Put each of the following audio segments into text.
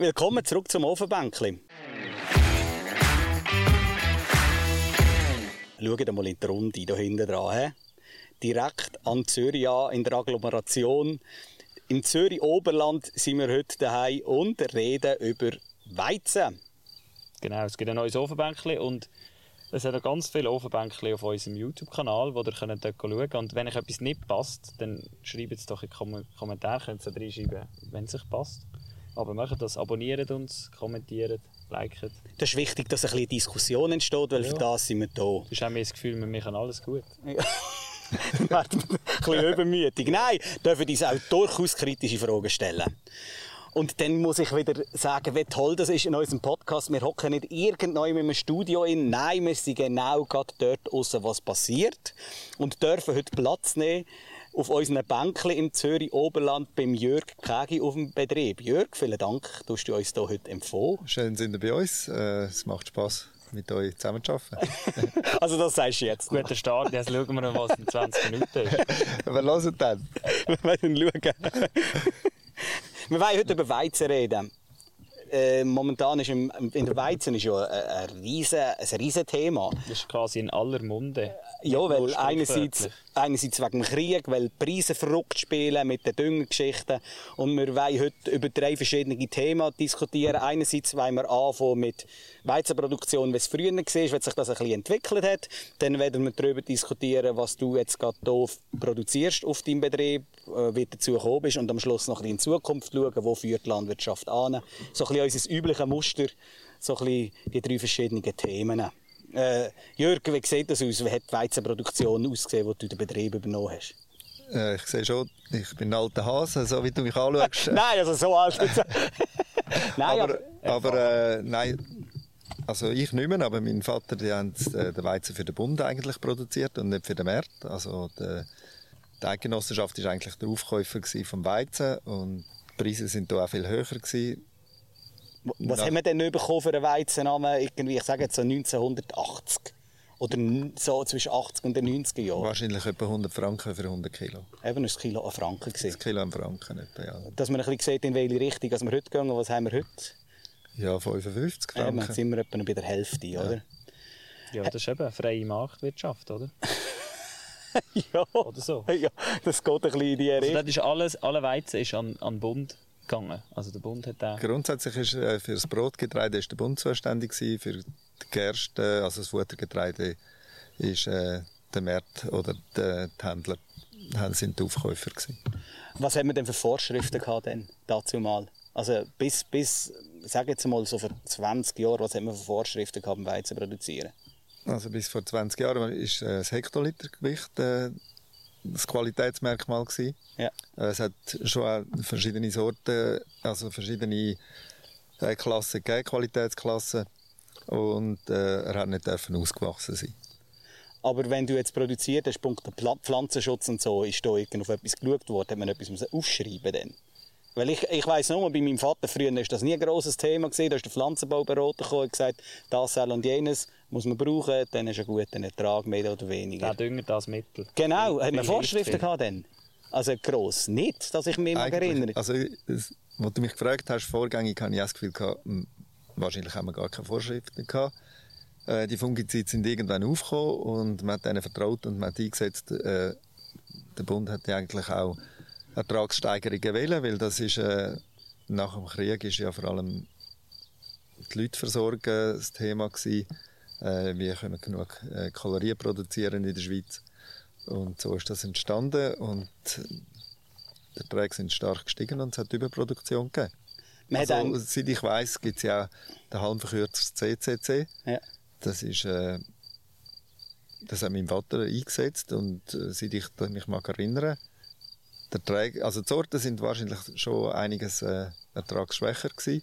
Willkommen zurück zum Ofenbänkli. Schaut mal in die Runde hier hinten dran. He? Direkt an Zürich an, in der Agglomeration. Im Zürich-Oberland sind wir heute daheim und reden über Weizen. Genau, es gibt ein neues Ofenbänkli und es hat auch ganz viele Ofenbänkli auf unserem YouTube-Kanal, wo ihr könnt dort schauen könnt. Und wenn euch etwas nicht passt, dann schreibt es doch in die Kommentare, könnt ihr reinschreiben, wenn es euch passt. Aber macht das, abonniert uns, kommentiert, liket. Das ist wichtig, dass ein bisschen Diskussion entsteht, weil ja. für das sind wir da. Du hast auch das Gefühl, wir machen alles gut. Ja. ein bisschen übermütig. Nein, dürfen uns auch durchaus kritische Fragen stellen. Und dann muss ich wieder sagen, wie toll das ist in unserem Podcast. Wir hocken nicht irgendwo in einem Studio in. Nein, wir sind genau gerade dort aussen, was passiert. Und dürfen heute Platz nehmen auf unseren Bänkchen im Zürich Oberland beim Jörg Kägi auf dem Betrieb. Jörg, vielen Dank, du hast uns hier heute empfohlen. Schön sind ihr bei uns. Äh, es macht Spass mit euch zusammenzuarbeiten. also das sagst du jetzt. Guter Start, jetzt schauen wir noch, was in 20 Minuten ist. Aber hören dann. wir werden schauen. Wir wollen heute über Weizen reden. Äh, momentan ist im, in der Weizen ist ja ein, ein, riesen, ein riesen Thema. Das ist quasi in aller Munde. Ja, weil einerseits, einerseits wegen dem Krieg, weil die Preise verrückt spielen mit den Düngergeschichten. Und wir wollen heute über drei verschiedene Themen diskutieren. Einerseits wollen wir anfangen mit Weizenproduktion, wie es früher war, wie sich das ein bisschen entwickelt hat. Dann werden wir darüber diskutieren, was du jetzt gerade hier produzierst auf deinem Betrieb, äh, wie du dazu gekommen bist und am Schluss noch ein bisschen in die Zukunft schauen, wo führt die Landwirtschaft an. So ein bisschen unser übliches Muster, so ein bisschen die drei verschiedenen Themen. Äh, Jürg, wie sieht das aus? Wie hat die Weizenproduktion ausgesehen, die du den Betrieb übernommen hast? Äh, ich sehe schon, ich bin ein alter Hase, so wie du mich anschaust. nein, also so alt Nein, aber, aber, äh, nein, also ich nicht mehr, aber mein Vater, die haben äh, den Weizen für den Bund eigentlich produziert und nicht für den Markt. Also die, die Eidgenossenschaft war eigentlich der Aufkäufer vom Weizen und die Preise sind da auch viel höher gewesen. Was haben wir denn bekommen für einen Weizennamen? Irgendwie, ich sage jetzt so 1980. Oder so zwischen 80 und 90 Jahren. Wahrscheinlich etwa 100 Franken für 100 Kilo. Eben, ist das Kilo ein Franken gewesen. Das Kilo ein Franken etwa, ja. Dass man ein bisschen sieht, in welche Richtung wir heute gehen. Was haben wir heute? Ja, 55 Franken. Eben, jetzt sind wir etwa bei der Hälfte, ja. oder? Ja, das ist eben eine freie Marktwirtschaft, oder? ja. Oder so. Ja, das geht ein bisschen in die Richtung. Also das ist alles, alle Weizen ist an, an Bund gegangen. Also der Bund hat auch Grundsätzlich ist äh, für das Brotgetreide ist der Bund zuständig gewesen, für die Gerste, also das Futtergetreide, ist äh, der Markt oder die, die Händler sind die Aufkäufer gewesen. Was haben wir denn für Vorschriften gehabt denn dazu mal? Also bis, bis sage jetzt mal so vor 20 Jahren, was haben wir für Vorschriften gehabt, um Weizen zu produzieren? Also bis vor 20 Jahren ist äh, das Hektolitergewicht äh, das Qualitätsmerkmal gewesen. Ja. Äh, es hat schon auch verschiedene Sorten, also verschiedene äh, Klassen gegeben, Qualitätsklassen. Und äh, er hat nicht dürfen ausgewachsen sein. Aber wenn du jetzt produziert hast, Punkt Pflanzenschutz und so, ist da auf etwas geschaut worden, hat man etwas aufschreiben denn? Weil ich, ich weiss nur, bei meinem Vater früher war das nie ein grosses Thema. Gewesen. Da ist der Pflanzenbauberater gekommen und gesagt, das, soll und jenes muss man brauchen, dann ist ein guter Ertrag, mehr oder weniger. Der Dünger, das Mittel. Genau, hat man Vorschriften gehabt dann? Also gross nicht, dass ich mich mal erinnere. Also, das, was du mich gefragt hast, vorgängig, habe ich das Gefühl gehabt, hm, wahrscheinlich haben wir gar keine Vorschriften gehabt. Äh, die Fungizide sind irgendwann aufgekommen und man hat ihnen vertraut und man hat eingesetzt. Äh, der Bund hat ja eigentlich auch Ertragssteigerungen wählen, weil das ist, äh, nach dem Krieg ist ja vor allem die Leute versorgen das Thema gewesen. Äh, wie können wir genug äh, Kalorien produzieren in der Schweiz. Und so ist das entstanden und die Erträge sind stark gestiegen und es hat Überproduktion gegeben. Also, seit ich weiss, gibt es ja auch den halbverkürzten CCC. Ja. Das ist, äh, das hat mein Vater eingesetzt und äh, seit ich mich mag erinnere, der Träger, also die Sorten sind wahrscheinlich schon einiges äh, ertragsschwächer gewesen.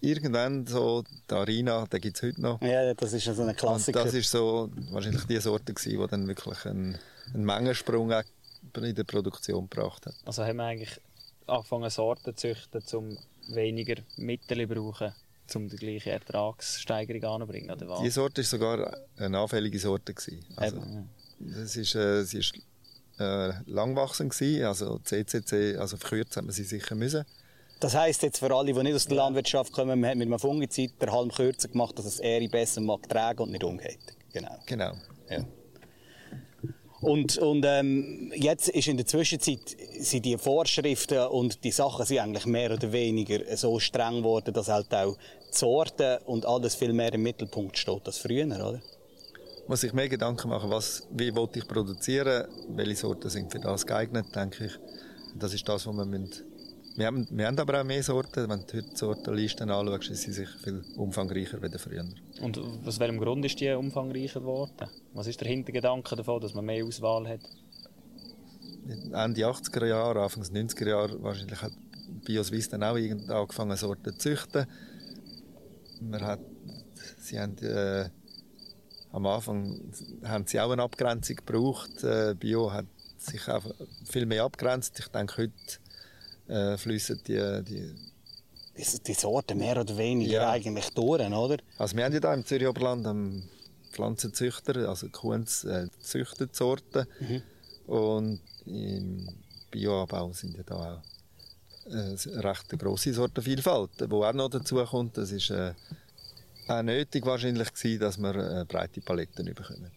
Irgendwann so, die Arena, den gibt es heute noch. Ja, das ist so eine Klassiker. Und das ist so wahrscheinlich die Sorte gewesen, die dann wirklich einen, einen Mengensprung in der Produktion gebracht hat. Also haben wir eigentlich angefangen Sorten zu züchten, um weniger Mittel zu brauchen, um die gleiche Ertragssteigerung anzubringen, oder was? Die Sorte war sogar eine anfällige Sorte. Gewesen. Also, Eben, ja. das ist, äh, sie ist äh, langwachsen gewesen, also CCC, also verkürzt hat man sie sicher müssen. Das heisst jetzt für alle, die nicht aus der Landwirtschaft kommen, man hat mit einem Fungizid den Halm kürzer gemacht, dass es Ähre besser mag tragen und nicht umgekehrt. Genau. Genau. Ja. Und, und ähm, jetzt ist in der Zwischenzeit sind die Vorschriften und die Sachen sind eigentlich mehr oder weniger so streng geworden, dass halt auch die Sorten und alles viel mehr im Mittelpunkt steht als früher, oder? Muss ich mehr Gedanken machen, was, wie wollte ich produzieren, welche Sorten sind für das geeignet, denke ich. Das ist das, was wir müssen. Wir haben, wir haben aber auch mehr Sorten. Wenn du heute die Sortenlisten anschaust, sind sie sicher viel umfangreicher als früher. Und aus welchem Grund ist die umfangreicher geworden? Was ist der Hintergedanke davon, dass man mehr Auswahl hat? Ende 80er Jahre, Anfang 90er Jahre, wahrscheinlich hat BioSwiss dann auch angefangen, Sorten zu züchten. Man hat, sie haben, äh, am Anfang haben sie auch eine Abgrenzung gebraucht. Äh, Bio hat sich auch viel mehr abgrenzt. Ich denke, heute äh, fließen die, die die, die Sorten mehr oder weniger Ja. eigentlich durch, oder? Also wir haben ja da im Zürich Oberland Pflanzenzüchter, also Kuhns äh, züchtet Sorten. Und im Bioanbau sind ja da auch äh, eine recht grosse Sortenvielfalt. Wo auch noch dazu kommt, das ist äh, auch nötig wahrscheinlich gewesen, dass wir äh, breite Paletten bekommen.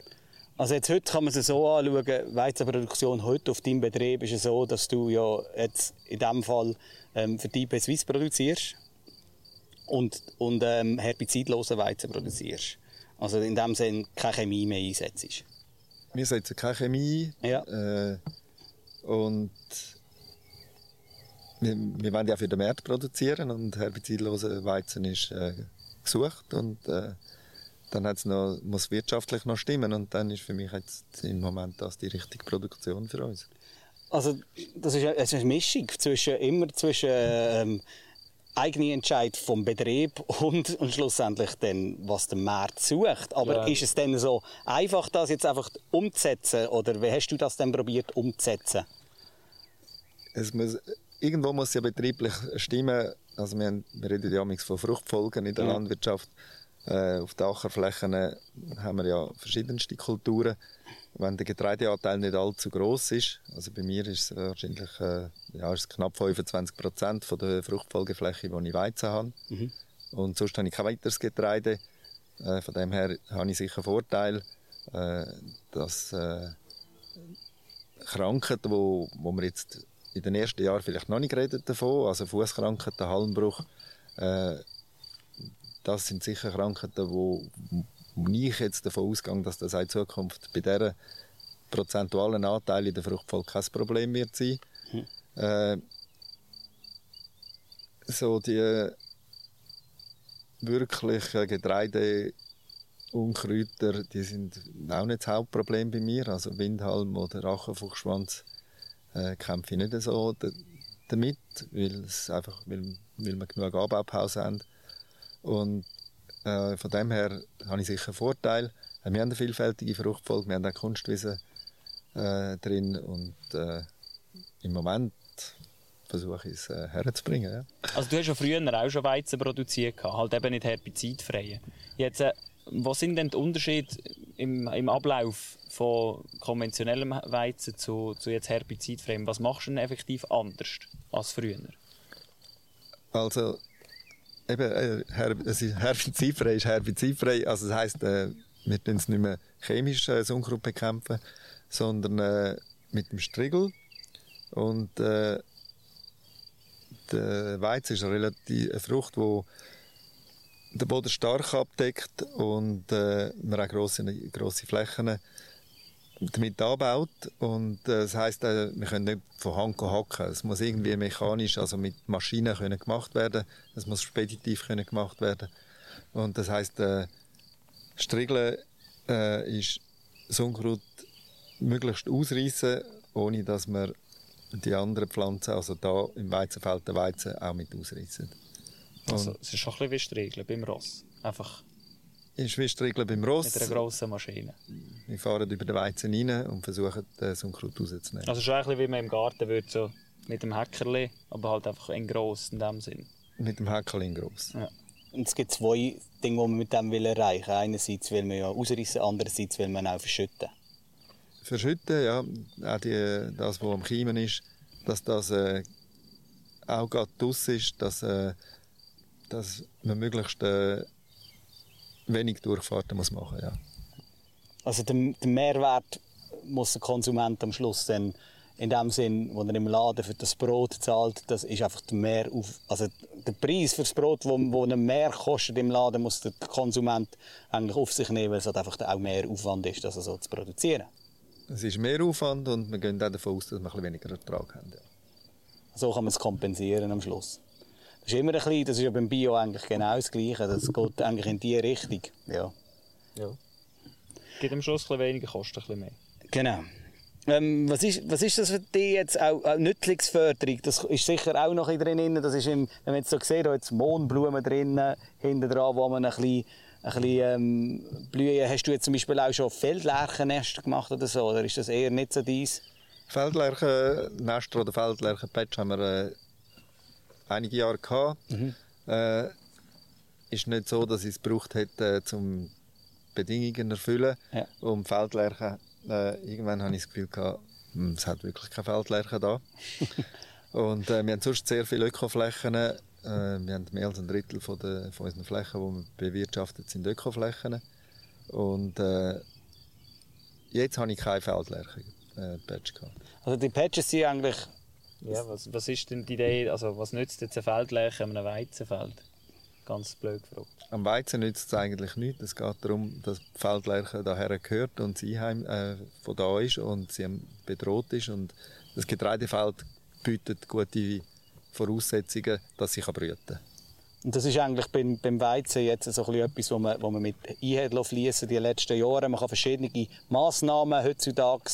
Also jetzt heute kann man es so anschauen, Weizenproduktion heute auf deinem Betrieb ist es so, dass du ja jetzt in diesem Fall ähm, für die IP Suisse produzierst und, und ähm, herbizidlosen Weizen produzierst. Also in dem Sinne keine Chemie mehr einsetzt. Wir setzen keine Chemie. Ja. Äh, und wir, wir wollen ja für den Markt produzieren und herbizidloser Weizen ist äh, gesucht und äh, dann hat's noch, muss wirtschaftlich noch stimmen und dann ist für mich jetzt im Moment das die richtige Produktion für uns. Also das ist, es ist eine Mischung zwischen, immer zwischen ähm, eigene Entscheid vom Betrieb und, und schlussendlich dann, was der Markt sucht. Aber Ja. ist es denn so einfach, das jetzt einfach umzusetzen oder wie hast du das denn probiert umzusetzen? Es muss, irgendwo muss es ja betrieblich stimmen. Also wir, haben, wir reden ja von Fruchtfolgen in der Ja. Landwirtschaft. Äh, auf den Ackerflächen haben wir ja verschiedenste Kulturen. Wenn der Getreideanteil nicht allzu groß ist, also bei mir ist es wahrscheinlich äh, ja, ist knapp 25 Prozent von der Fruchtfolgefläche, die ich Weizen habe. Und sonst habe ich kein weiteres Getreide. Äh, von dem her habe ich sicher einen Vorteil, äh, dass äh, Krankheiten, wo, wo wir jetzt in den ersten Jahren vielleicht noch nicht geredet davon, also Fußkrankheiten, Halmbruch, äh, das sind sicher Krankheiten, wo, wo ich jetzt davon ausgehe, dass das in Zukunft bei dieser prozentualen Anteil in der Fruchtfolge kein Problem wird sein. Äh, so die wirklichen Getreide Unkräuter, die sind auch nicht das Hauptproblem bei mir. Also Windhalm oder Rachenfuchsschwanz äh, kämpfe ich nicht so da- damit, weil, es einfach, weil, weil wir genug Anbaupause haben. Und äh, von dem her habe ich sicher einen Vorteil. Wir haben eine vielfältige Fruchtfolge, wir haben auch Kunstwiesen äh, drin und äh, im Moment versuche ich es äh, herzubringen. Ja. Also du hast ja früher auch schon Weizen produziert, halt eben nicht herbizidfreie. Jetzt, äh, was sind denn die Unterschiede im, im Ablauf von konventionellem Weizen zu, zu jetzt herbizidfreiem? Was machst du denn effektiv anders als früher? Also, eben, äh, herbizidfrei ist herbizidfrei. Also, das heisst, äh, wir tun es nicht mehr chemisch äh, das Unkraut bekämpfen, sondern äh, mit dem Strigel. Und äh, der Weizen ist eine, relativ, eine Frucht, die den Boden stark abdeckt und äh, man auch grosse, grosse Flächen damit anbaut. Und äh, das heisst, äh, wir können nicht von Hand hacken. Es muss irgendwie mechanisch, also mit Maschinen können gemacht werden. Es muss speditiv können gemacht werden. Und das heisst, äh, Striegeln äh, ist das Unkraut möglichst ausreißen, ohne dass man die anderen Pflanzen, also da im Weizenfeld der Weizen, auch mit ausreißen. Also, es ist schon ein bisschen wie Striegeln beim Ross. Einfach Ist wie Striegeln beim mit Ross. einer grossen Maschine. Wir fahren über den Weizen rein und versuchen, das Unkraut rauszunehmen. Also schon ein bisschen wie man im Garten würde, so mit dem Hackerli, aber halt einfach in gross in dem Sinn. Mit dem Häckchen gross. Ja. Und es gibt zwei Dinge, die man mit dem will erreichen will. Einerseits will man ja ausreißen, andererseits will man auch verschütten. Verschütten, ja, auch die, das, was am Kiemen ist, dass das äh, auch gerade draus ist, dass, äh, dass man möglichst äh, wenig Durchfahrten muss machen muss. Ja. Also der, der Mehrwert muss der Konsument am Schluss dann in dem Sinn, wo er im Laden für das Brot zahlt, das ist einfach der mehr auf, also der Preis für das Brot, wo, wo mehr kostet im Laden, muss der Konsument eigentlich auf sich nehmen, weil es halt einfach auch mehr Aufwand ist, das so zu produzieren. Es ist mehr Aufwand und wir gehen auch davon aus, dass wir ein weniger Ertrag haben. Ja. So kann man es kompensieren am Schluss. Das ist immer ein bisschen, das ist ja beim Bio eigentlich genau das Gleiche. Das geht eigentlich in die Richtung. Ja. ja. Gibt am Schluss ein bisschen weniger, kostet ein bisschen mehr. Genau. Ähm, was, ist, was ist das für dich jetzt auch, auch Nützlingsförderung? Das ist sicher auch noch drin. Das ist im, wenn man jetzt so sieht, da jetzt Mohnblumen drin, hinten dran, wo man ein bisschen, ein bisschen ähm, blühen. Hast du jetzt zum Beispiel auch schon Feldlärchennester gemacht oder so? Oder ist das eher nicht so dies? Feldlärchennester oder Feldlärchenpatch haben wir äh, einige Jahre gehabt. Mhm. Äh, ist nicht so, dass ich es gebraucht hätte, um Bedingungen zu erfüllen. Ja. Um Feldlärchen äh, irgendwann habe ich das Gefühl gehabt, hm, es hat wirklich keine Feldlärchen da. und äh, wir haben sonst sehr viele Ökoflächen. Äh, wir haben mehr als ein Drittel von, der, von unseren Flächen, die wir bewirtschaftet sind, Ökoflächen. Und äh, jetzt habe ich keine Feldlärchen-Patch äh, Also die Patches sind eigentlich... Ja, was, was ist denn die Idee, also was nützt jetzt ein Feldlärchen an einem Weizenfeld? Ganz blöd gefragt. Am Weizen nützt es eigentlich nichts. Es geht darum, dass die Feldlerche daher gehört und das Einheim äh, von da ist und sie bedroht ist. Und das Getreidefeld bietet gute Voraussetzungen, dass sie brüten kann. Und das ist eigentlich beim, beim Weizen jetzt so ein etwas, was man, was man mit einhält fließen die letzten Jahre. Man kann verschiedene Massnahmen heutzutage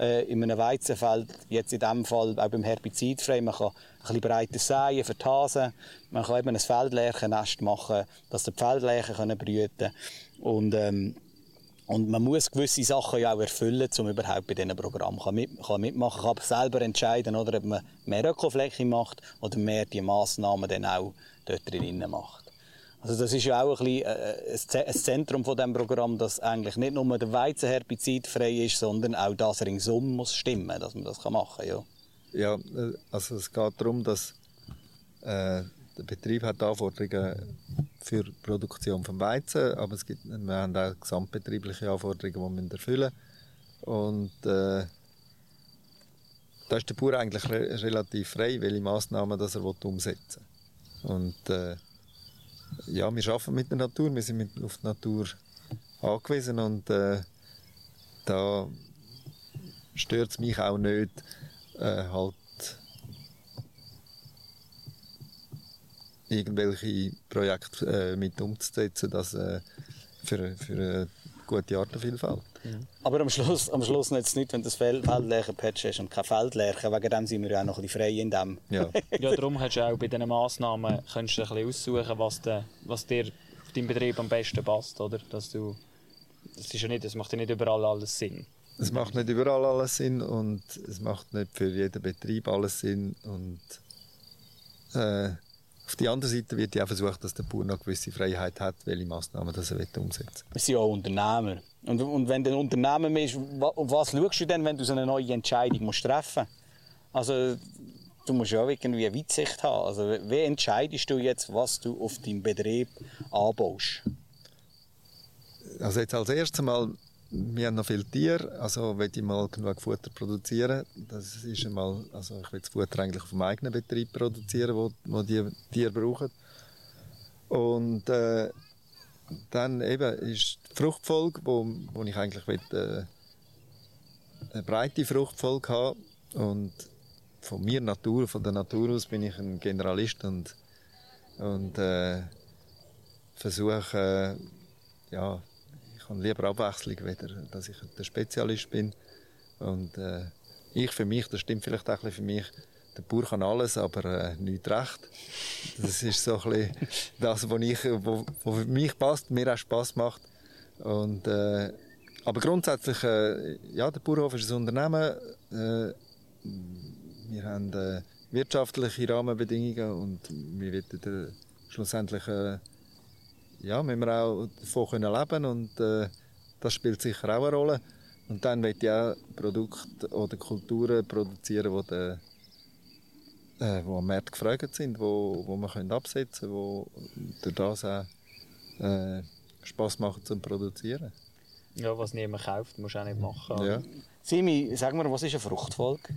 äh, in einem Weizenfeld, jetzt in diesem Fall auch beim Herbizidfrei, man kann ein bisschen breiter säen für die Hasen, man kann eben ein Feldlärchennest machen, dass die Feldlärchen brüten können. Und, ähm, und man muss gewisse Sachen ja auch erfüllen, um überhaupt bei diesen Programmen kann mit, kann mitmachen kann. selber entscheiden, oder, ob man mehr Ökofläche macht oder mehr die Massnahmen dann auch dort drin macht. Also das ist ja auch ein, bisschen äh, ein Zentrum von dem Programm, dass eigentlich nicht nur der Weizen herbizidfrei ist, sondern auch das ringsum muss stimmen, dass man das machen kann. Ja, ja äh, also es geht darum, dass äh, der Betrieb hat Anforderungen für die Produktion von Weizen, aber es gibt, wir haben auch gesamtbetriebliche Anforderungen, die wir erfüllen und äh, da ist der Bauer eigentlich re relativ frei, welche Massnahmen das er umsetzen will. Und äh, ja, wir arbeiten mit der Natur, wir sind mit, auf die Natur angewiesen und äh, da stört es mich auch nicht, äh, halt irgendwelche Projekte äh, mit umzusetzen, dass, äh, für, für eine gute Artenvielfalt. Mhm. Aber am Schluss, am Schluss nützt es nicht, wenn du ein Feldlärchen-Patch hast und kein Feldlärchen. Wegen dem sind wir ja auch noch ein bisschen frei in dem. Ja, ja darum hast du auch bei diesen Massnahmen kannst du ein bisschen aussuchen, was, de, was dir auf deinem Betrieb am besten passt. Oder? Dass du, das, ist ja nicht, das macht ja nicht überall alles Sinn. Es macht nicht überall alles Sinn und es macht nicht für jeden Betrieb alles Sinn. Und, äh, auf der anderen Seite wird ja auch versucht, dass der Bauer noch eine gewisse Freiheit hat, welche Massnahmen das er umsetzen will. Wir sind ja auch Unternehmer. Und, und wenn du ein Unternehmen bist, auf was schaust du denn, wenn du so eine neue Entscheidung musst treffen musst? Also, du musst ja auch irgendwie eine Weitsicht haben. Also, wie entscheidest du jetzt, was du auf deinem Betrieb anbaust? Also jetzt als erstes Mal wir haben noch viele Tiere, also will ich mal genug Futter produzieren. Das ist einmal, also ich will das Futter eigentlich auf dem eigenen Betrieb produzieren, wo, wo die Tiere brauchen. Und äh, dann eben ist die Fruchtfolge, wo, wo ich eigentlich will, äh, eine breite Fruchtfolge haben und von mir Natur, von der Natur aus bin ich ein Generalist und, und äh, versuche äh, ja, habe lieber Abwechslung, weder dass ich der Spezialist bin. Und äh, ich für mich, das stimmt vielleicht auch ein für mich, der Bauer kann alles, aber äh, nicht recht. Das ist so ein bisschen das, was, ich, wo, wo für mich passt, mir auch Spass macht. Und, äh, aber grundsätzlich, äh, ja, der Bauernhof ist ein Unternehmen. Äh, wir haben äh, wirtschaftliche Rahmenbedingungen und wir wollen äh, schlussendlich äh, ja, müssen wir auch davon können leben und äh, das spielt sicher auch eine Rolle. Und dann will ich auch Produkte oder Kulturen produzieren, die der, äh, wo am Markt gefragt sind, wo, wo man können absetzen können, wo durch das auch äh, Spass machen zum Produzieren. Ja, was niemand kauft, musst du auch nicht machen. Ja. Simi, sag mir, was ist eine Fruchtfolge?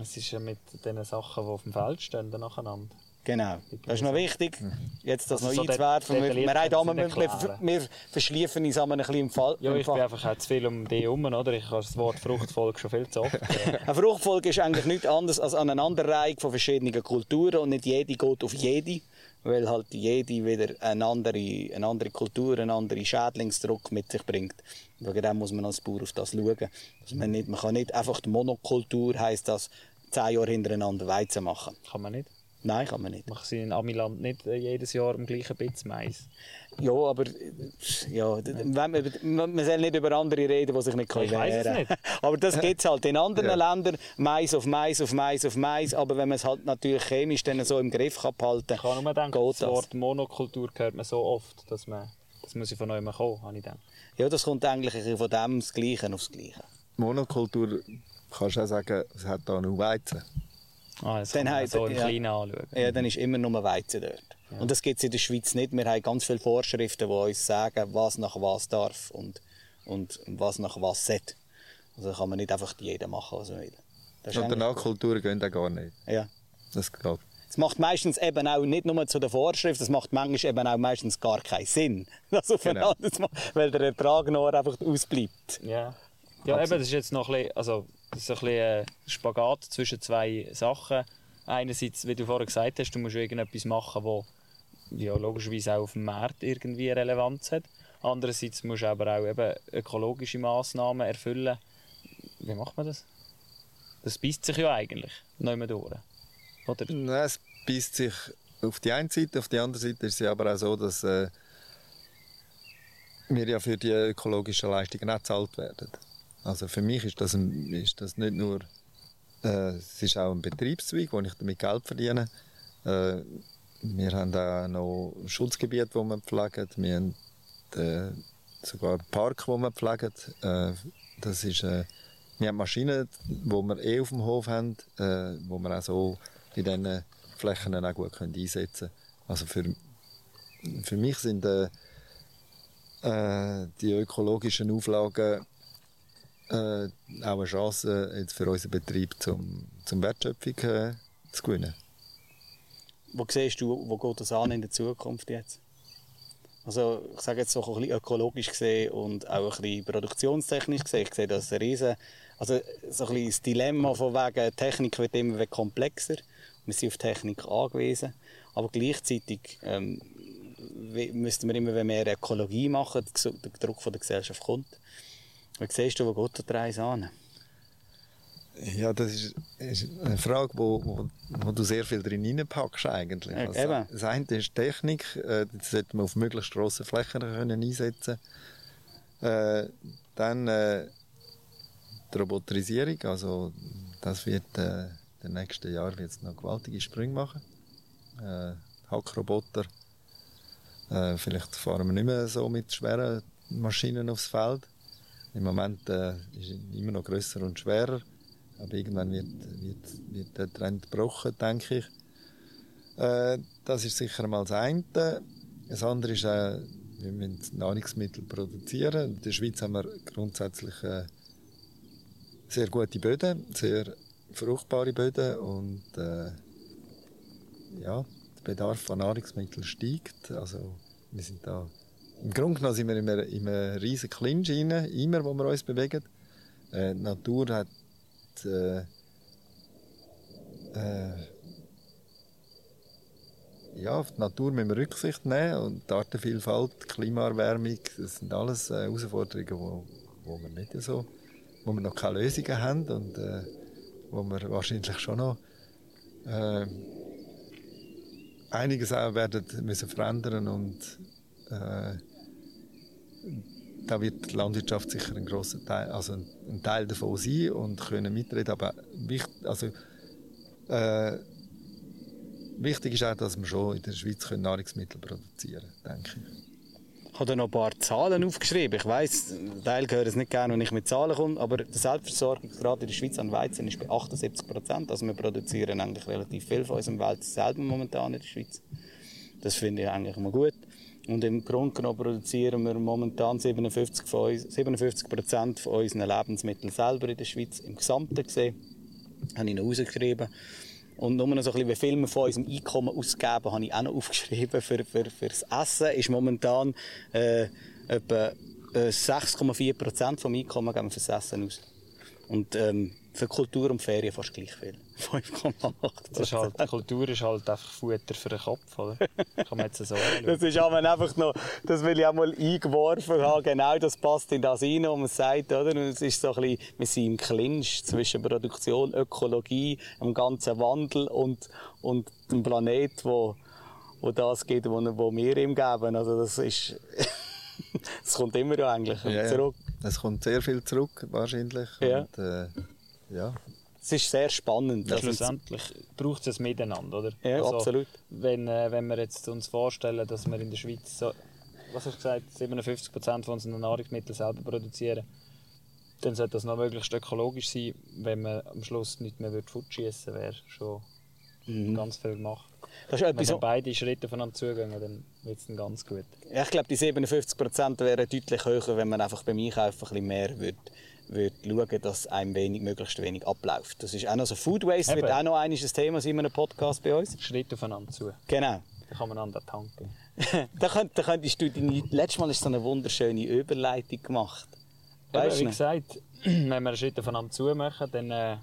Es ist mit den Sachen, die auf dem Feld stehen, nacheinander. Genau. Das ist noch wichtig, jetzt das Also noch so einzuwerfen. Wir, detailliert wir, wir, wir verschliefen uns einmal ein bisschen im Fall. Ja, ich bin einfach auch zu viel um die herum, oder? Ich habe das Wort Fruchtfolge schon viel zu oft. Eine Fruchtfolge ist eigentlich nichts anderes als eine Aneinanderreihung von verschiedenen Kulturen und nicht jede geht auf jede, weil halt jede wieder eine andere, eine andere Kultur, einen anderen Schädlingsdruck mit sich bringt. Wegen dem muss man als Bauer auf das schauen. Dass man, nicht, man kann nicht einfach die Monokultur, heisst das, zehn Jahre hintereinander Weizen machen. Kann man nicht. Nein, kann man nicht. Machen sie in Amiland nicht äh, jedes Jahr am gleichen Bitz Mais. Ja, aber äh, ja, wenn man, man man soll nicht über andere reden, die sich nicht Ich weiss es wehren nicht. Aber das gibt es halt in anderen Ja. Ländern. Mais auf Mais auf Mais auf Mais. Aber wenn man es halt natürlich chemisch dann so im Griff kann behalten Ich kann nur denken, geht das Wort Monokultur hört man so oft, dass man, das muss ich von neuem kommen, habe ich gedacht. Ja, das kommt eigentlich von dem das Gleiche aufs Gleiche. Monokultur, kannst du auch sagen, es hat da nur Weizen. Ah, das Dann kann man so im ja. Kleinen anschauen. Ja, dann ist immer nur Weizen dort. Und das gibt es in der Schweiz nicht. Wir haben ganz viele Vorschriften, die uns sagen, was nach was darf und, und was nach was sollte. Also kann man nicht einfach jeder machen, was er will. Das Und danach Kulturen gehen auch gar nicht. ja. Das geht. Es macht meistens eben auch nicht nur zu der Vorschrift, es macht manchmal eben auch meistens gar keinen Sinn, das aufeinander zu machen, weil der Ertrag noch einfach ausbleibt. Ja, ja eben, das ist jetzt noch ein bisschen, also, das ist ein bisschen äh, Spagat zwischen zwei Sachen. Einerseits, wie du vorhin gesagt hast, du musst irgendetwas machen, wo ja, logischerweise auch auf dem Markt irgendwie Relevanz hat. Andererseits musst du aber auch eben ökologische Massnahmen erfüllen. Wie macht man das? Das beißt sich ja eigentlich nicht mehr durch. Oder? Nein, es beißt sich auf die eine Seite, auf die andere Seite ist es aber auch so, dass äh, wir ja für die ökologischen Leistungen auch gezahlt werden. Also für mich ist das, ein, ist das nicht nur, äh, es ist auch ein Betriebszweig, wo ich damit Geld verdiene. Äh, wir haben auch noch Schutzgebiete, die wir pflegen. Wir haben äh, sogar einen Park, den wir pflegen. Äh, das ist, äh, wir haben Maschinen, die wir eh auf dem Hof haben, äh, wo wir auch so in diesen Flächen auch gut können einsetzen können. Also für, für mich sind die ökologischen Auflagen äh, auch eine Chance jetzt für unseren Betrieb, zum, zum Wertschöpfung äh, zu gewinnen. Wo siehst du, wo geht das an in der Zukunft jetzt? Also ich sage jetzt so ein bisschen ökologisch gesehen und auch ein bisschen produktionstechnisch gesehen. Ich sehe das riesen, also so ein bisschen das Dilemma von wegen, Technik wird immer komplexer. Wir sind auf Technik angewiesen, aber gleichzeitig ähm, müssten wir immer mehr Ökologie machen, der Druck von der Gesellschaft kommt. Wie siehst du, wo geht der Reis an? Ja, das ist, ist eine Frage, wo, wo, wo du sehr viel drin reinpackst eigentlich. Also, eben. das eine ist Technik, äh, das sollte man auf möglichst grossen Flächen können einsetzen äh, Dann äh, die Roboterisierung, also das wird äh, in den nächsten Jahren wird's noch gewaltige Sprünge machen. Äh, Hackroboter, äh, vielleicht fahren wir nicht mehr so mit schweren Maschinen aufs Feld. Im Moment äh, ist immer noch grösser und schwerer. Aber irgendwann wird, wird, wird der Trend gebrochen, denke ich. Äh, das ist sicher mal das eine. Das andere ist, äh, wir müssen Nahrungsmittel produzieren. In der Schweiz haben wir grundsätzlich äh, sehr gute Böden, sehr fruchtbare Böden und äh, ja, der Bedarf an Nahrungsmitteln steigt. Also wir sind da im Grunde genommen sind wir in einem, in riesen Clinch rein, immer, wo wir uns bewegen. Äh, die Natur hat äh, äh, ja, auf die Natur müssen wir Rücksicht nehmen und die Artenvielfalt, die Klimaerwärmung, das sind alles äh, Herausforderungen, wo, wo wir nicht so, wo wir noch keine Lösungen haben und äh, wo wir wahrscheinlich schon noch äh, einiges auch werden müssen verändern und äh, da wird die Landwirtschaft sicher ein großer Teil, also ein, ein Teil davon sein und können mitreden. Aber wichtig, also, äh, wichtig ist auch, dass wir schon in der Schweiz können Nahrungsmittel produzieren denke ich. Ich habe da noch ein paar Zahlen aufgeschrieben. Ich weiss, Teil gehört es nicht gerne, wenn ich mit Zahlen komme, aber der Selbstversorgungsgrad in der Schweiz an Weizen ist bei 78 Prozent. Also wir produzieren eigentlich relativ viel von unserem Weizen selber momentan in der Schweiz. Das finde ich eigentlich immer gut. Und im Grunde genommen produzieren wir momentan 57 von uns, 57 Prozent von unseren Lebensmitteln selber in der Schweiz, im Gesamten gesehen. Habe ich noch rausgeschrieben. Und nur noch so ein bisschen, wie viel wir von unserem Einkommen ausgeben, habe ich auch noch aufgeschrieben. Für, für, für das Essen ist momentan äh, etwa äh, 6,4 Prozent vom Einkommen geben wir fürs Essen aus. Und ähm, für Kultur und Ferien fast gleich viel. 5,8 halt, Kultur ist halt einfach Futter für den Kopf, oder? Kann man jetzt so. Das ist aber einfach noch, das will ich auch mal eingeworfen haben. Genau das passt in das rein, was man sagt, oder? Und es ist so ein bisschen, wir sind im Clinch zwischen Produktion, Ökologie, dem ganzen Wandel und, und dem Planet, wo, wo das geht, wo, wo wir ihm geben. Also das ist, es kommt immer eigentlich ja, zurück. Es kommt sehr viel zurück, wahrscheinlich. Ja. Und, äh, ja. Es ist sehr spannend. Ja, schlussendlich braucht es ein Miteinander, oder? Ja, also, absolut. Wenn, äh, wenn wir jetzt uns vorstellen, dass wir in der Schweiz, so, was hast du gesagt, 57 Prozent von unseren Nahrungsmitteln selber produzieren, dann sollte das noch möglichst ökologisch sein. Wenn man am Schluss nicht mehr futschießen wäre schon mhm. ganz viel gemacht. Das ist Wenn beide Schritte voneinander zugehen, dann wird es dann ganz gut. Ja, ich glaube, die 57 Prozent wären deutlich höher, wenn man einfach beim Einkaufen ein bisschen mehr würde würde schauen, dass einem wenig, möglichst wenig abläuft. Das ist auch noch so Food Waste, Eben. wird auch noch ein Thema in einem Podcast bei uns. Schritt aufeinander zu. Genau. Da kann man an der tanken. da, könnt, da könntest du deine, letztes Mal du so eine wunderschöne Überleitung gemacht. Weißt Eben, wie gesagt, wenn wir einen Schritt aufeinander zu machen, dann äh,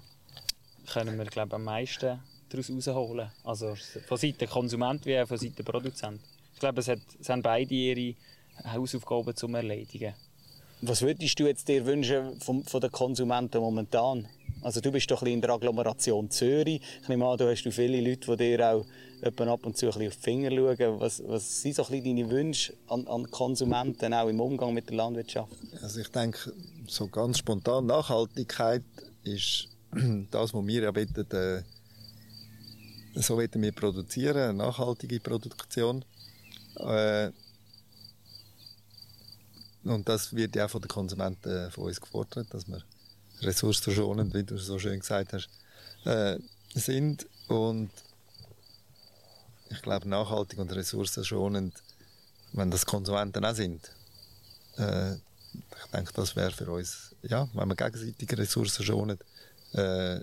können wir glaube am meisten daraus rausholen. Also von Seiten Konsument wie auch von Seiten Produzent. Ich glaube, es, hat, es haben beide ihre Hausaufgaben zum Erledigen. Was würdest du jetzt dir wünschen von, von den Konsumenten momentan? Also du bist doch ein in der Agglomeration Zürich. Ich nehme an, du hast viele Leute, die dir auch ab und zu ein auf die Finger schauen. Was, was sind so ein deine Wünsche an, an Konsumenten, auch im Umgang mit der Landwirtschaft? Also ich denke, so ganz spontan Nachhaltigkeit ist das, was wir ja bitten, äh, so wollen wir produzieren, eine nachhaltige Produktion. Äh, und das wird ja von den Konsumenten äh, von uns gefordert, dass wir ressourcenschonend, wie du so schön gesagt hast, äh, sind. Und ich glaube, nachhaltig und ressourcenschonend, wenn das Konsumenten auch sind, äh, ich denke, das wäre für uns, ja, wenn wir gegenseitig Ressourcen schonen, äh,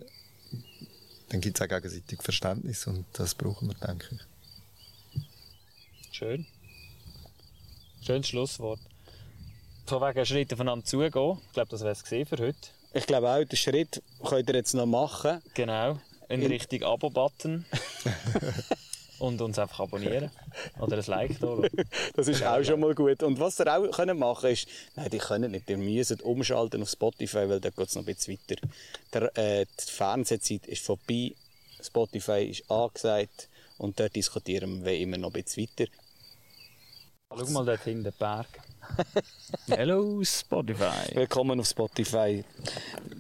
dann gibt es auch gegenseitig Verständnis und das brauchen wir, denke ich. Schön. Schönes Schlusswort von wegen Schritte voneinander zugehen. Ich glaube, das wäre es für heute. Ich glaube auch, den Schritt könnt ihr jetzt noch machen. Genau, in, in Richtung Abo-Button. und uns einfach abonnieren. Oder ein Like da. Das ist auch schon mal gut. Und was ihr auch können machen ist, nein, die können nicht, ihr müsst umschalten auf Spotify, weil da geht es noch ein bisschen weiter. Der, äh, die Fernsehzeit ist vorbei, Spotify ist angesagt und dort diskutieren wir immer noch ein bisschen weiter. Schau mal dort hinten, den Berg. Hello Spotify. Willkommen auf Spotify.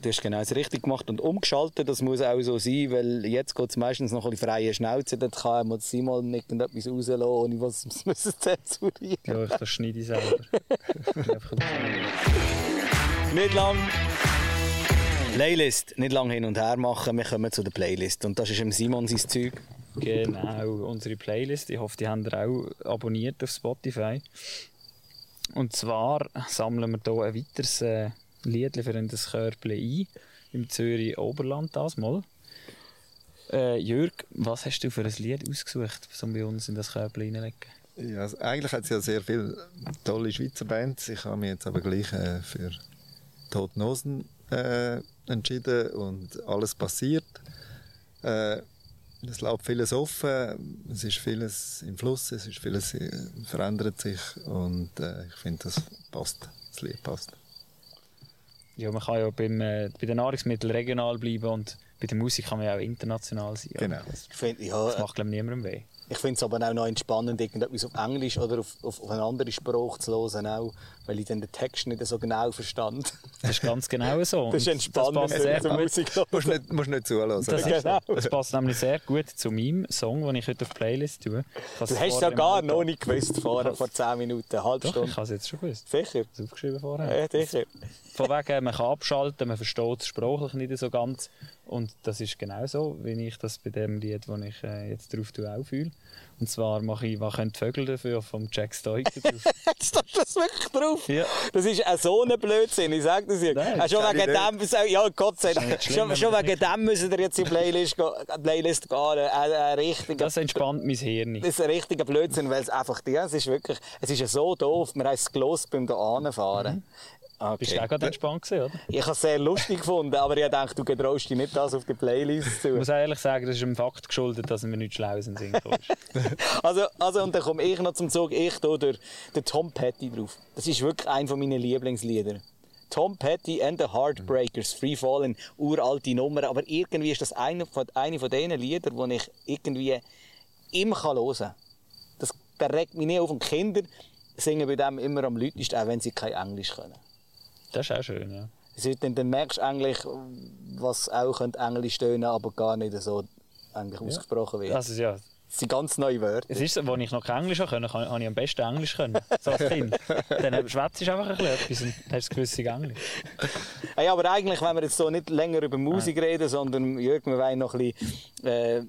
Du hast genau das richtig gemacht und umgeschaltet. Das muss auch so sein, weil jetzt geht es meistens noch ein bisschen freie Schnauze. Dort kann man sie mal nicht etwas rauslassen, ohne was wir zensurieren Ja, ich das schneide ich selber. nicht lang. Playlist, nicht lang hin und her machen. Wir kommen zu der Playlist. Und das ist im Simon sein Zeug. Genau, unsere Playlist. Ich hoffe, die habt ihr auch abonniert auf Spotify. Und zwar sammeln wir hier ein weiteres äh, Lied für das Körbchen ein, im Zürich Oberland das mal. Äh, Jörg, was hast du für ein Lied ausgesucht, um bei uns in das Körbchen reinzulegen? Ja, also eigentlich hat es ja sehr viele tolle Schweizer Bands. Ich habe mich jetzt aber gleich äh, für Toten Hosen äh, entschieden und alles passiert. Äh, es läuft vieles offen, es ist vieles im Fluss, es ist vieles äh, verändert sich und äh, ich finde, das passt, das Lied passt. Ja, man kann ja beim, äh, bei den Nahrungsmitteln regional bleiben und bei der Musik kann man ja auch international sein. Genau. Das, find, ja, das macht glaube ich niemandem weh. Ich finde es aber auch noch entspannend, irgendetwas auf Englisch oder auf, auf, auf eine andere Sprache zu hören, auch, weil ich dann den Text nicht so genau verstand. Das ist ganz genau so. Das ist entspannend, passt wenn sehr du gut. Musik musst nicht, musst nicht zuhören. Das, Genau. das passt nämlich sehr gut zu meinem Song, den ich heute auf die Playlist tue. Habe Du hast es ja gar Auto- noch nicht gewusst, vorher, vor 10 Minuten, eine halbe Doch, Stunde. ich habe es jetzt schon gewusst. Sicher? Das aufgeschrieben vorher. Ja, sicher. Von wegen, man kann abschalten, man versteht es sprachlich nicht so ganz. Und das ist genau so, wie ich das bei dem Lied, das ich äh, jetzt drauf tue, auch fühle. Und zwar mache ich «Was können die Vögel dafür» vom Jack Stoiker drauf. Jetzt hast du das wirklich drauf? Ja. Das ist auch so ein Blödsinn, ich sag das dir. Nein, schon wegen dem, ja Gott sei Dank, nicht schon, schon man wegen dem müssen wir jetzt in die Playlist, gehen- Playlist gehen. Ein, ein richtiger, Das entspannt mein Hirn. das ist ein richtiger Blödsinn, weil es einfach, ja, es ist wirklich, es ist ja so doof, wir haben es gelost beim da anfahren. Bist du Okay. auch gerade entspannt gewesen, oder? Ich habe es sehr lustig gefunden, aber ich dachte, du getraust dich nicht, das auf die Playlist zu Ich muss ehrlich sagen, das ist dem Fakt geschuldet, dass mir nicht schlau in den Sinn. Also, also, und dann komme ich noch zum Zug, ich der, der Tom Petty drauf. Das ist wirklich ein von meinen Lieblingslieder. Tom Petty and the Heartbreakers, Free Falling, uralte Nummer, aber irgendwie ist das eine von, eine von diesen Liedern, die ich irgendwie immer hören kann. Das der regt mich nicht auf und Kinder singen bei dem immer am lautesten, auch wenn sie kein Englisch können. Das ist auch schön, ja. Also, dann, dann merkst du eigentlich, was auch Englisch tönen, aber gar nicht so eigentlich ausgesprochen wird. Also, ja. Das sind ganz neue Wörter. Es ist als ich noch kein Englisch kann, habe ich am besten Englisch können. So als Kind. Dann schwätzt du einfach ein bisschen etwas und hast das gewisse Englisch. Hey, aber eigentlich, wenn wir jetzt so nicht länger über Musik reden, sondern Jürgen, wir wollen noch ein bisschen, äh,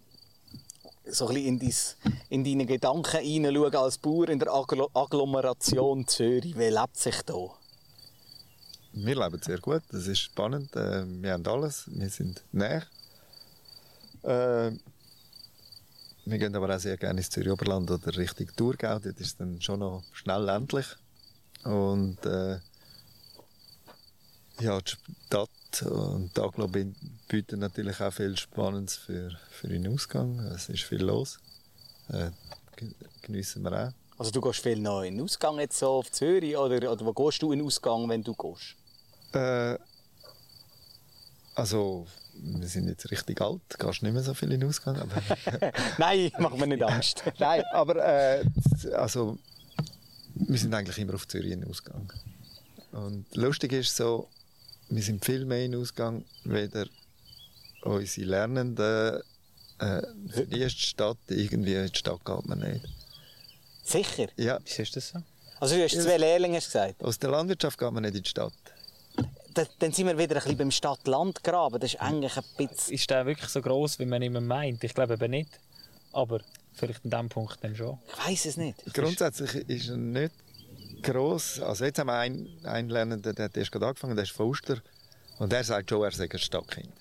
so ein bisschen in, dies, in deine Gedanken hineinschauen als Bauer in der Agglo Agglomeration Zürich. Wie lebt sich da? Wir leben sehr gut, das ist spannend. Äh, wir haben alles, wir sind näher. Äh, wir gehen aber auch sehr gerne ins Zürich Oberland oder Richtung Thurgau. Dort ist es dann schon noch schnell ländlich. Und äh, ja, die Stadt und die Aglo bieten natürlich auch viel Spannendes für, für den Ausgang. Es ist viel los. Äh, gen- geniessen wir auch. Also du gehst viel noch in den Ausgang jetzt so auf Zürich oder, oder wo gehst du in den Ausgang, wenn du gehst? Äh, also, wir sind jetzt richtig alt, gehst nicht mehr so viel in den Ausgang. Nein, mach mir nicht Angst. Nein, aber äh, also, wir sind eigentlich immer auf Zürich in Ausgang. Und lustig ist so, wir sind viel mehr in den Ausgang, weder unsere Lernenden äh, die erste Stadt, irgendwie in die Stadt geht man nicht. Sicher? Ja, Wieso ist das so? Also du hast zwei Lehrlinge gesagt. aus der Landwirtschaft geht man nicht in die Stadt. Da, dann sind wir wieder ein bisschen beim Stadt-Land-Graben. Das ist eigentlich ein bisschen... Ist der wirklich so gross, wie man immer meint? Ich glaube eben nicht. Aber vielleicht an diesem Punkt dann schon. Ich weiß es nicht. Grundsätzlich ist er nicht gross. Also jetzt haben wir einen, einen Lernenden, der hat erst gerade angefangen, der ist von Uster. Und der sagt schon, er sei ein Stadtkind.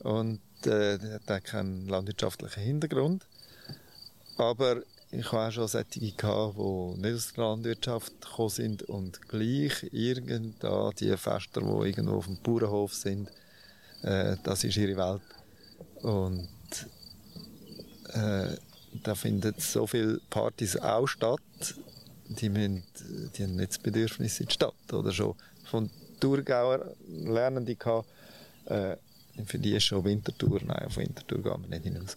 Und äh, der hat keinen landwirtschaftlichen Hintergrund. Aber ich habe auch schon solche die nicht aus der Landwirtschaft gekommen sind und gleich irgendda die Fester, die irgendwo auf dem Bauernhof sind, äh, das ist ihre Welt. Und äh, da finden so viele Partys auch statt, die, müssen, die haben nicht das Bedürfnis in die Stadt. Oder schon von Thurgauer Lernende gehabt, äh, für die ist schon Wintertour. Nein, auf Wintertour gehen wir nicht hinaus.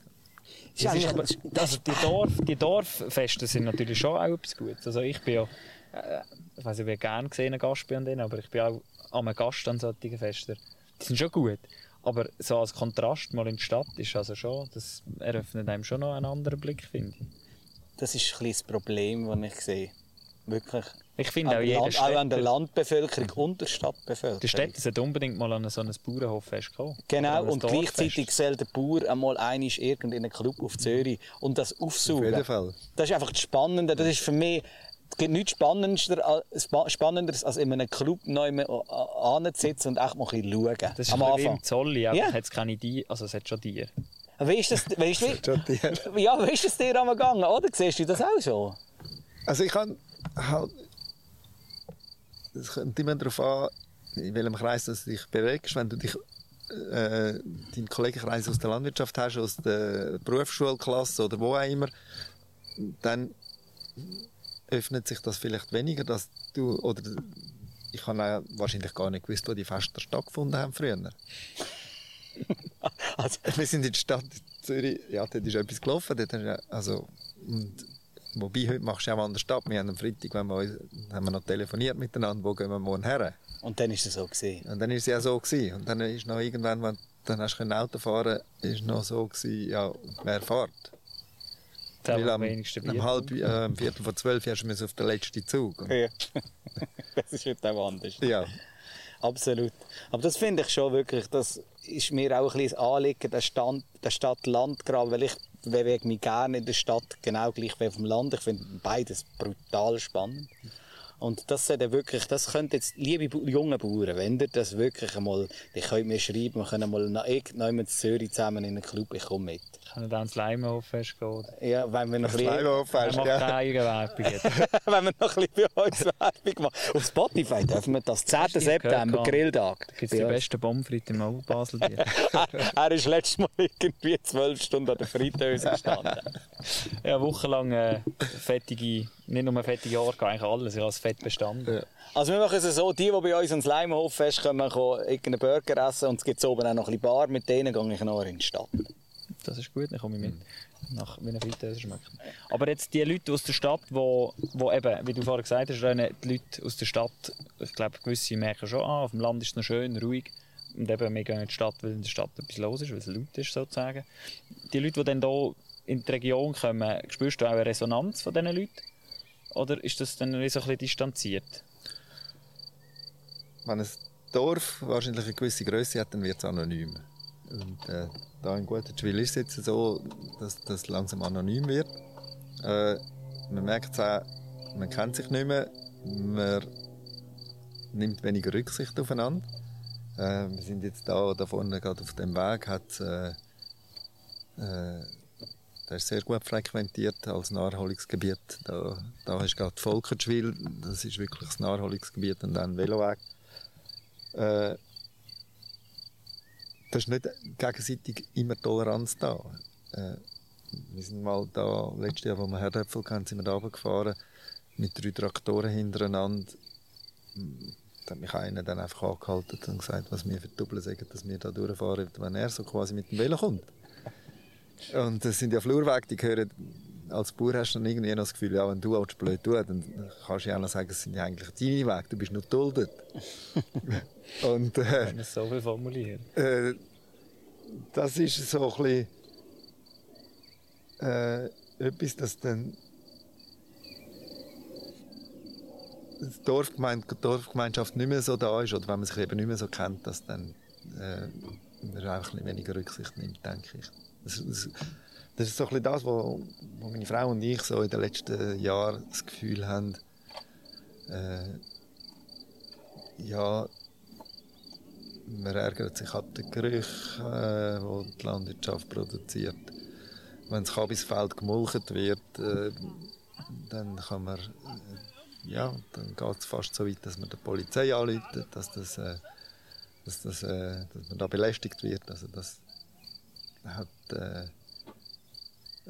Das ist also die, Dorf, die Dorffeste sind natürlich schon auch etwas Gutes. Also ich bin ja, äh, ich weiß nicht, wie gerne gesehen Gast bin an denen, aber ich bin auch am Gast an solchen Festen. Die sind schon gut. Aber so als Kontrast mal in die Stadt ist also schon, das eröffnet einem schon noch einen anderen Blick, finde ich. Das ist ein das Problem, das ich sehe. Wirklich. Ich finde auch der jeder Land, auch an der Landbevölkerung und der Stadtbevölkerung. der Städter sollte unbedingt mal an so ein Bauernhoffest kommen. Genau, und gleichzeitig soll der Bauer einmal einig irgendeinen Club auf Zürich und das aufsuchen. Auf jeden Fall. Das ist einfach das Spannende. Das ist für mich es gibt nichts Spannender, als- Spa- Spannenderes, als in einem Club neu anzusitzen und echt mal ein bisschen schauen. Das ist am bisschen wie Anfang. im Zolli, aber Ja. es hat keine Tiere, also es hat schon Tiere. Wie ist das, wie ist, Schon die- wie, ja, wie ist das dir einmal gegangen, oder? Siehst du das auch so? Also ich kann halt. Es kommt immer darauf an, in welchem Kreis du dich bewegst. Wenn du dich äh, deinen Kollegenkreis aus der Landwirtschaft hast, aus der Berufsschulklasse oder wo auch immer, dann öffnet sich das vielleicht weniger, dass du oder ich habe wahrscheinlich gar nicht gewusst, wo die Feste stattgefunden haben früher. Also, Wir sind in der Stadt Zürich, ja, dort ist etwas gelaufen, dort also, und Wobei, heute machst du auch an der Stadt. Wir haben am Freitag wenn wir, haben wir noch telefoniert miteinander, wo gehen wir morgen her. Und dann ist es so gesehen. Und dann war es ja so. Gewesen. Und dann ist noch irgendwann, wenn dann hast du können Auto fahren ist noch so gewesen, ja, wer fährt. Weil am, am halb, äh, Viertel vor zwölf hast du auf den letzten Zug. Und, Ja. das ist heute auch anders. ja, Absolut. Aber das finde ich schon wirklich, das ist mir auch ein bisschen das Anliegen, der, Stand, der Stadt-Land-Graben, weil ich bewege mich gerne in der Stadt, genau gleich wie auf dem Land. Ich finde beides brutal spannend. Und das sollte wirklich, das könnte jetzt, liebe junge Bauern, wenn ihr das wirklich einmal, ihr könnt mir schreiben, wir können mal irgendjemandem in Zürich zusammen in einen Club, ich komme mit. Können dann ins Leimenhof-Fest gehen. oder? Ja, wenn wir noch ein das bisschen, hast, macht ja. keine Eigenwerbung jetzt. wenn wir noch ein bisschen bei uns Werbung machen. Auf Spotify dürfen wir das 10. Hast du nicht September, Grilltag. Da gibt es die uns. besten Bombenfritte im Au Basel er ist letztes Mal irgendwie zwölf Stunden an der Fritteuse gestanden. ja, wochenlang äh, fettige, nicht nur fettige Jahre, eigentlich alles. Ich habe es fett bestanden. Ja. Also wir machen es so, die, die bei uns ans Leimenhoffest kommen, können irgendeinen Burger essen und es gibt oben auch noch ein bisschen Bar, mit denen gehe ich noch in die Stadt. Das ist gut, dann komme ich mit. Nach wie eine Fritteuse schmeckt. Aber jetzt die Leute aus der Stadt, wo, wo eben, wie du vorhin gesagt hast, die Leute aus der Stadt, ich glaube, gewisse merken schon, ah, auf dem Land ist es noch schön, ruhig. Und eben, wir gehen in die Stadt, weil in der Stadt etwas los ist, weil es laut ist, sozusagen. Die Leute, die dann hier in die Region kommen, spürst du auch eine Resonanz von diesen Leuten? Oder ist das dann so ein bisschen distanziert? Wenn ein Dorf wahrscheinlich eine gewisse Größe hat, dann wird es anonym. Und äh, da in Gutenschwil ist es jetzt so, dass das langsam anonym wird. Äh, man merkt es auch, man kennt sich nicht mehr, man nimmt weniger Rücksicht aufeinander. Äh, wir sind jetzt da, da vorne gerade auf dem Weg, hat äh, äh, der ist sehr gut frequentiert als Naherholungsgebiet. Da, da du gerade Volkertschwil, das ist wirklich das Naherholungsgebiet und dann Veloweg. Äh, da ist nicht gegenseitig immer Toleranz da. Äh, wir sind mal da, letztes Jahr, wo wir Herdöpfel kennen, sind wir da runtergefahren mit drei Traktoren hintereinander. Da hat mich einer dann einfach angehalten und gesagt, was wir für Doppel sagen, dass wir da durchfahren, wenn er so quasi mit dem Velo kommt. Und das sind ja Flurwege, die gehören, als Bauer hast du dann irgendwie noch das Gefühl, ja, wenn du auch blöd tust, dann kannst du ja auch noch sagen, es sind ja eigentlich deine Wege, du bist nur geduldet. und äh, Wenn es so viel formulieren. äh, das ist so ein bisschen äh, etwas, das dann die Dorfgemeinde, Dorfgemeinschaft nicht mehr so da ist oder wenn man sich eben nicht mehr so kennt, dass dann äh, man einfach ein weniger Rücksicht nimmt, denke ich. Das, das, das ist so ein bisschen das, wo, wo meine Frau und ich so in den letzten Jahren das Gefühl haben, äh, ja, man ärgert sich ab den Gerüchen, äh, die die Landwirtschaft produziert. Wenn das Kabisfeld gemulcht wird, äh, dann kann man, äh, ja, dann geht es fast so weit, dass man der Polizei anruft, dass, das, äh, dass, das, äh, dass man da belästigt wird. Also das hat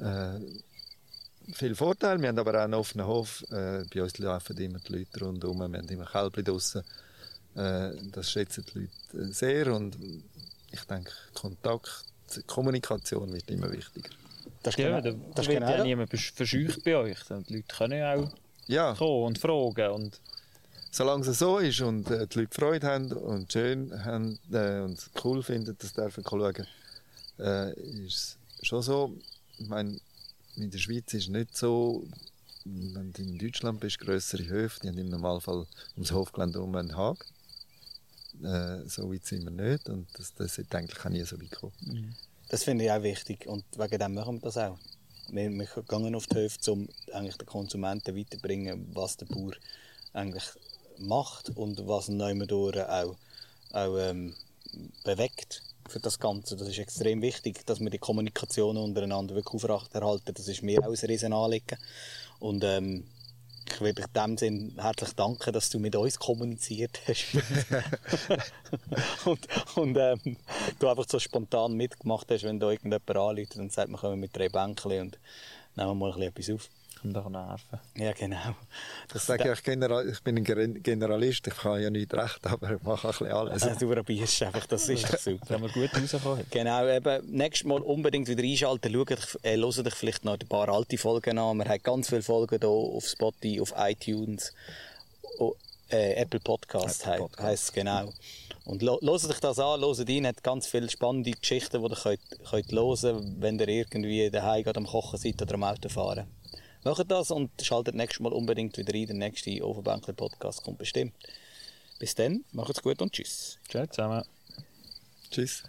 äh, viel Vorteile. Wir haben aber auch einen offenen Hof. Äh, bei uns laufen immer die Leute rundherum. Wir haben immer Kälbchen draussen. Äh, das schätzen die Leute äh, sehr und ich denke, Kontakt, Kommunikation wird immer wichtiger. Das ist Ja, genau, da das ist wird genau ja niemand verscheucht bei euch. Die Leute können ja auch Ja, kommen und fragen. Und solange es so ist und äh, die Leute Freude haben und schön haben äh, und es cool finden, das dürfen schauen, äh, ist es schon so. Ich meine, in der Schweiz ist es nicht so, wenn du in Deutschland bist, größere Höfe, die haben im Normalfall ums Hofgelände um einen Haag. Äh, so weit sind wir nicht und das, das sollte eigentlich auch nie so weit kommen. Das finde ich auch wichtig und wegen dem machen wir das auch. Wir, wir gehen auf die Höfe, um eigentlich den Konsumenten weiterzubringen, was der Bauer eigentlich macht und was ihn auch, auch ähm, bewegt für das Ganze. Das ist extrem wichtig, dass wir die Kommunikation untereinander wirklich aufrechterhalten. Das ist mir auch ein Riesenanliegen. Und ähm, ich will dich in dem Sinn herzlich danken, dass du mit uns kommuniziert hast. und und ähm, du einfach so spontan mitgemacht hast, wenn da irgendjemand anruft und sagt, wir kommen mit drei Bänkchen und nehmen mal ein bisschen etwas auf. Kommt doch nerven. Ja, genau. Ich sage ja, ich, General, ich bin ein Gen- Generalist, ich kann ja nicht recht, aber ich mache ein bisschen alles. Also, du probierst einfach, das ist doch super. Da haben wir gut rausgekommen. Genau, eben, nächstes Mal unbedingt wieder einschalten, schaut, euch- äh, hört euch vielleicht noch ein paar alte Folgen an. Wir haben ganz viele Folgen hier auf Spotify, auf iTunes, o- äh, Apple Podcast, Apple Podcast. heisst es genau. Und lo- hört euch das an, hört rein, hat ganz viele spannende Geschichten, die ihr könnt, könnt hören wenn ihr irgendwie daheim gerade am Kochen seid oder am Autofahren. Macht das und schaltet nächstes Mal unbedingt wieder rein. Der nächste Ofenbänkler Podcast kommt bestimmt. Bis dann, macht's gut und tschüss. Ciao zusammen. Tschüss.